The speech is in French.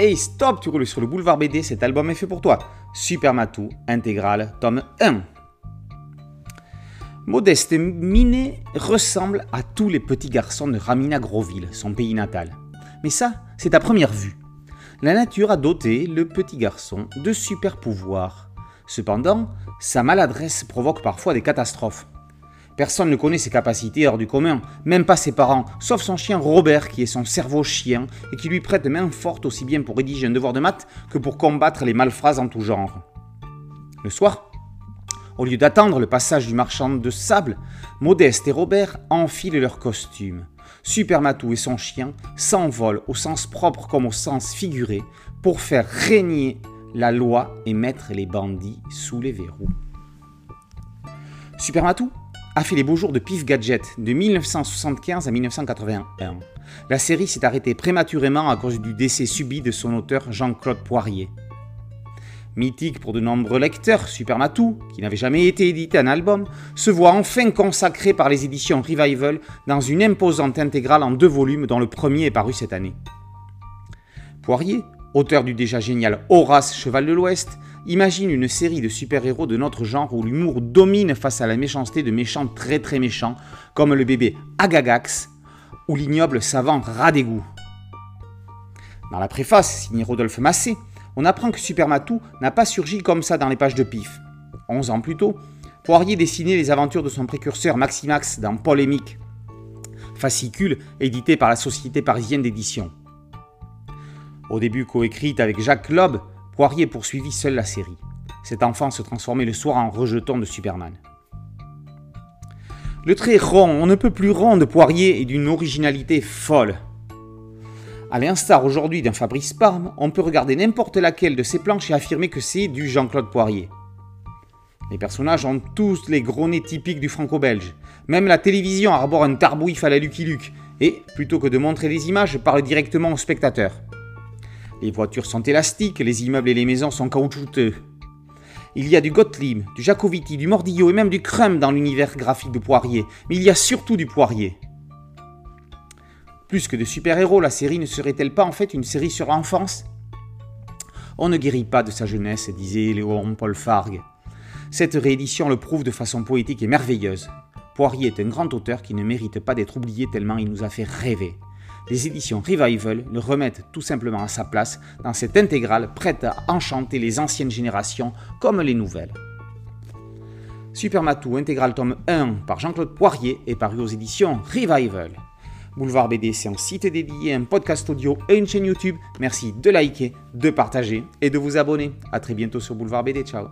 Hey stop, tu roules sur le boulevard BD, cet album est fait pour toi. Super Matou, intégral, tome 1. Modeste Minet ressemble à tous les petits garçons de Ramina Groville, son pays natal. Mais ça, c'est à première vue. La nature a doté le petit garçon de super pouvoirs. Cependant, sa maladresse provoque parfois des catastrophes. Personne ne connaît ses capacités hors du commun, même pas ses parents, sauf son chien Robert qui est son cerveau chien et qui lui prête main forte aussi bien pour rédiger un devoir de maths que pour combattre les malphrases en tout genre. Le soir, au lieu d'attendre le passage du marchand de sable, Modeste et Robert enfilent leurs costumes. Supermatou et son chien s'envolent au sens propre comme au sens figuré pour faire régner la loi et mettre les bandits sous les verrous. Supermatou a fait les beaux jours de Pif Gadget de 1975 à 1981. La série s'est arrêtée prématurément à cause du décès subi de son auteur Jean-Claude Poirier. Mythique pour de nombreux lecteurs, Supermatou, qui n'avait jamais été édité en album, se voit enfin consacré par les éditions Revival dans une imposante intégrale en deux volumes dont le premier est paru cette année. Poirier, auteur du déjà génial Horace Cheval de l'Ouest, Imagine une série de super-héros de notre genre où l'humour domine face à la méchanceté de méchants très très méchants, comme le bébé Agagax ou l'ignoble savant Radégou. Dans la préface, signée Rodolphe Massé, on apprend que Supermatou n'a pas surgi comme ça dans les pages de pif. Onze ans plus tôt, Poirier dessinait les aventures de son précurseur Maximax dans Polémique, fascicule édité par la Société parisienne d'édition. Au début coécrite avec Jacques Loeb, Poirier poursuivit seul la série. Cet enfant se transformait le soir en rejeton de Superman. Le trait rond, on ne peut plus rond de Poirier est d'une originalité folle. À l'instar aujourd'hui d'un Fabrice Parme, on peut regarder n'importe laquelle de ses planches et affirmer que c'est du Jean-Claude Poirier. Les personnages ont tous les gros nez typiques du franco-belge. Même la télévision arbore un tarbouif à la Lucky Luke. Et, plutôt que de montrer des images, parle directement au spectateur. Les voitures sont élastiques, les immeubles et les maisons sont caoutchouteux. Il y a du Gottlieb, du Jacoviti, du Mordillo et même du Crumb dans l'univers graphique de Poirier, mais il y a surtout du Poirier. Plus que de super-héros, la série ne serait-elle pas en fait une série sur l'enfance? On ne guérit pas de sa jeunesse, disait Léon Paul Fargue. Cette réédition le prouve de façon poétique et merveilleuse. Poirier est un grand auteur qui ne mérite pas d'être oublié tellement il nous a fait rêver les éditions Revival le remettent tout simplement à sa place dans cette intégrale prête à enchanter les anciennes générations comme les nouvelles. Supermatou intégral tome 1 par Jean-Claude Poirier est paru aux éditions Revival. Boulevard BD, c'est un site dédié, un podcast audio et une chaîne YouTube. Merci de liker, de partager et de vous abonner. A très bientôt sur Boulevard BD. Ciao